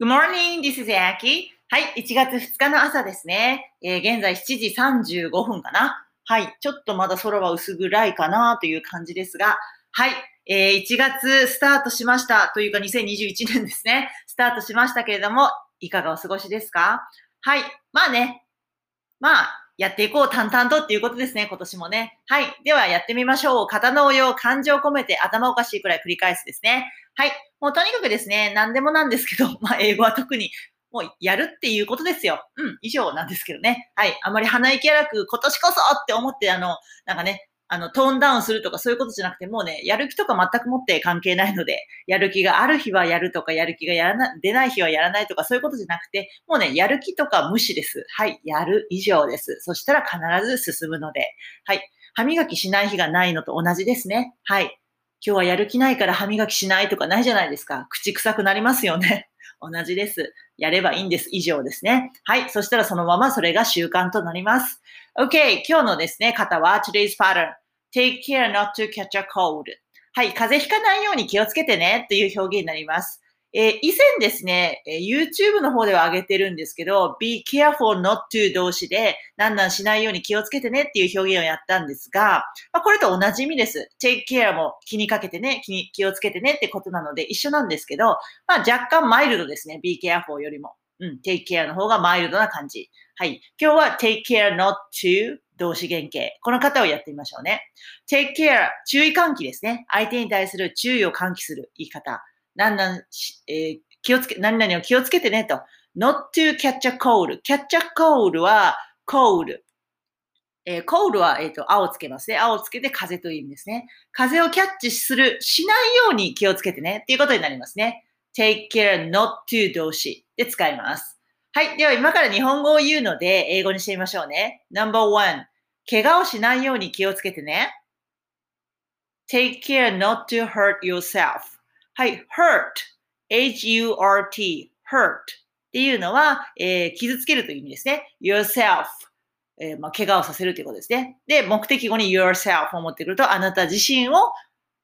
Good morning, this is Aki. はい、1月2日の朝ですね。えー現在7時35分かな。はい、ちょっとまだ空は薄暗いかなという感じですが、はい、えー1月スタートしました。というか2021年ですね。スタートしましたけれども、いかがお過ごしですか？はい、まあね、まあ、やっていこう、淡々とっていうことですね、今年もね。はい。では、やってみましょう。型の応用、感情を込めて頭おかしいくらい繰り返すですね。はい。もうとにかくですね、何でもなんですけど、まあ、英語は特に、もうやるっていうことですよ。うん、以上なんですけどね。はい。あまり鼻息荒く、今年こそって思って、あの、なんかね、あの、トーンダウンするとかそういうことじゃなくて、もうね、やる気とか全くもって関係ないので、やる気がある日はやるとか、やる気がやらな、出ない日はやらないとか、そういうことじゃなくて、もうね、やる気とか無視です。はい。やる以上です。そしたら必ず進むので。はい。歯磨きしない日がないのと同じですね。はい。今日はやる気ないから歯磨きしないとかないじゃないですか。口臭くなりますよね。同じです。やればいいんです。以上ですね。はい。そしたらそのままそれが習慣となります。OK。今日のですね、方は today's pattern. take care not to catch a cold. はい。風邪ひかないように気をつけてねという表現になります。えー以前ですね、えー YouTube の方では上げてるんですけど、be careful not to 動詞で、なんなんしないように気をつけてねっていう表現をやったんですが、まあ、これと同じ意味です。take care も気にかけてね、気に気をつけてねってことなので一緒なんですけど、まあ、若干マイルドですね。be careful よりも。うん、take care の方がマイルドな感じ。はい。今日は take care not to 動詞原型。この方をやってみましょうね。take care 注意喚起ですね。相手に対する注意を喚起する言い方。なんなんし、え気をつけ、何々を気をつけてねと。not to catch a cold. catch a cold は cold。えー、cold は、えっ、と、青をつけますね。青をつけて風という意味ですね。風をキャッチする、しないように気をつけてね。っていうことになりますね。take care not to 動詞で使います。はい。では今から日本語を言うので、英語にしてみましょうね。number one. 怪我をしないように気をつけてね。take care not to hurt yourself. はい。hurt. h-u-r-t. hurt. っていうのは、えー傷つけるという意味ですね。yourself. えーまあ、怪我をさせるということですね。で、目的語に yourself を持ってくると、あなた自身を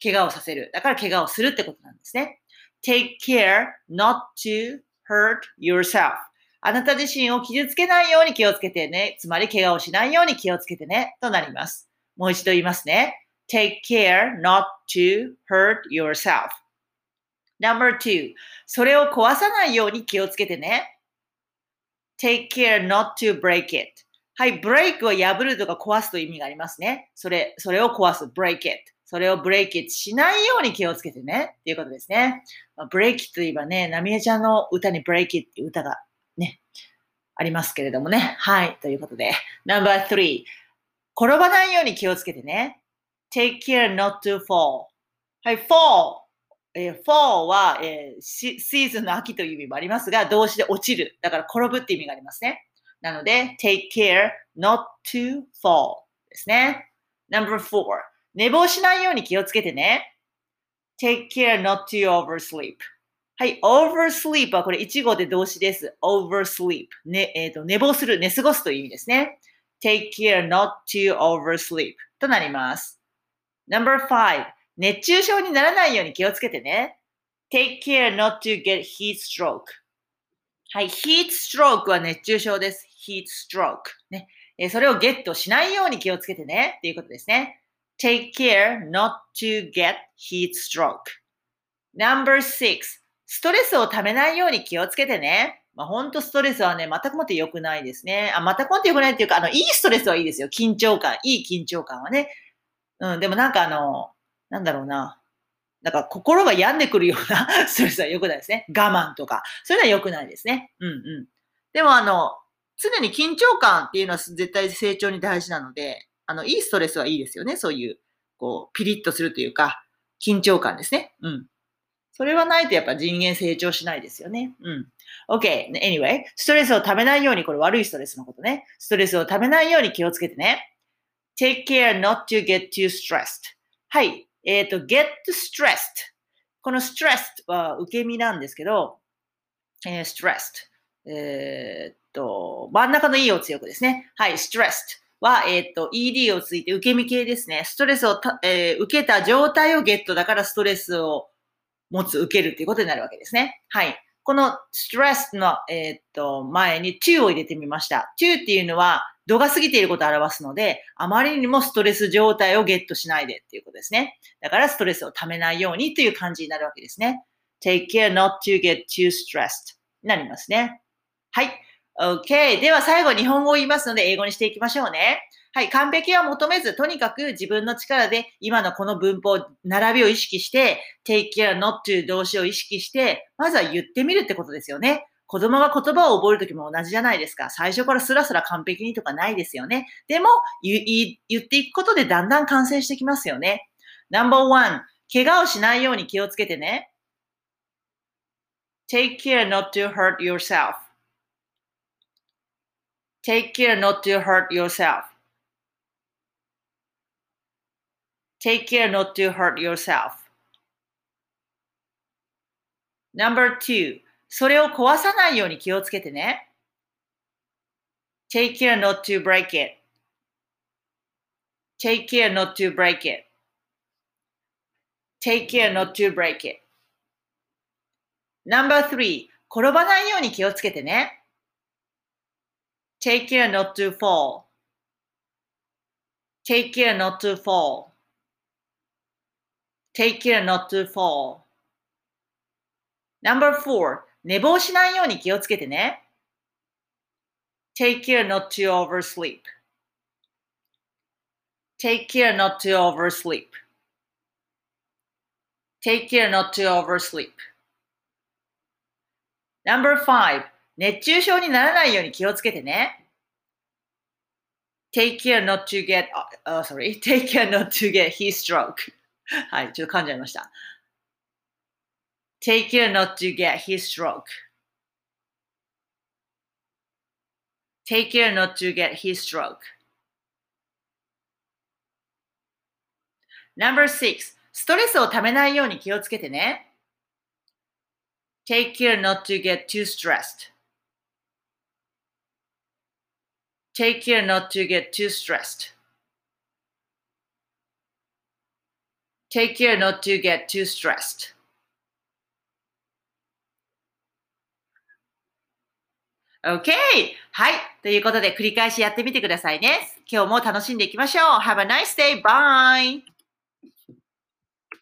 怪我をさせる。だから怪我をするってことなんですね。take care not to hurt yourself. あなた自身を傷つけないように気をつけてね。つまり怪我をしないように気をつけてね。となります。もう一度言いますね。take care not to hurt yourself. Number two. それを壊さないように気をつけてね。take care not to break it. はい、break は破るとか壊すという意味がありますね。それ、それを壊す、break it。それを break it しないように気をつけてね。っていうことですね。まあ、break it といえばね、なみえちゃんの歌に break it っていう歌がね、ありますけれどもね。はい、ということで。Number three。転ばないように気をつけてね。take care not to fall. はい、fall。えー fall は、えーシーズンの秋という意味もありますが、動詞で落ちる。だから転ぶって意味がありますね。なので、take care not to fall ですね。Number four 寝坊しないように気をつけてね。take care not to oversleep はい、oversleep はこれ一語で動詞です。oversleep ね、えっ、と、寝坊する、寝過ごすという意味ですね。take care not to oversleep となります。Number five 熱中症にならないように気をつけてね。take care not to get heat stroke はい、heat stroke は熱中症です。heat stroke。ね。えーそれをゲットしないように気をつけてね。っていうことですね。Take care not to get heat stroke. Number six. ストレスをためないように気をつけてね。まあ、ほんとストレスはね、全くもって良くないですね。あ、全くもって良くないっていうか、あの、いいストレスはいいですよ。緊張感。いい緊張感はね。うん、でもなんかあの、なんだろうな。なんか心が病んでくるような ストレスは良くないですね。我慢とか。そういうのは良くないですね。うんうん。でもあの、常に緊張感っていうのは絶対成長に大事なので、あの、いいストレスはいいですよね。そういう、こう、ピリッとするというか、緊張感ですね。うん。それはないとやっぱ人間成長しないですよね。うん。OK. Anyway, ストレスをためないように、これ悪いストレスのことね。ストレスをためないように気をつけてね。take care not to get too stressed. はい。えっ、と、get stressed. この stressed は受け身なんですけど、えー stressed。えーっと、真ん中の E を強くですね。はい、stressed は、えーっと、ED をついて受け身系ですね。ストレスをた、えー受けた状態をゲットだからストレスを持つ、受けるっていうことになるわけですね。はい。この stress の、えー、っと前に to を入れてみました。to っていうのは度が過ぎていることを表すので、あまりにもストレス状態をゲットしないでっていうことですね。だからストレスを溜めないようにという感じになるわけですね。take care not to get too stressed になりますね。はい。OK。では最後日本語を言いますので英語にしていきましょうね。はい。完璧は求めず、とにかく自分の力で今のこの文法、並びを意識して、take care not to 動詞を意識して、まずは言ってみるってことですよね。子供が言葉を覚えるときも同じじゃないですか。最初からスラスラ完璧にとかないですよね。でも、言っていくことでだんだん完成してきますよね。No.1 怪我をしないように気をつけてね。Take care not to hurt yourself. Take care not to hurt yourself. Take care not to hurt yourself. Number two, それを壊さないように気をつけてね。Take care not to break it. Take care not to break it. Take care not to break it. Number three, 転ばないように気をつけてね。Take care not to fall. Take care not to fall. Take care not to fall. Number four, 寝坊しないように気をつけてね。Take care not to oversleep. Take care not to oversleep. Take care not to oversleep. Number five, 熱中症にならないように気をつけてね。Take care not to get, uh, sorry, take care not to get heat stroke. はい、ちょっと噛んじゃいました。Take care not to get heat stroke. Take care not to get heat stroke. Number six, ストレスをためないように気をつけてね。Take care not to get too stressed. Take care not to get too stressed. Take care not to get too stressed. OK! はい。ということで繰り返しやってみてくださいね。今日も楽しんでいきましょう。Have a nice day. Bye!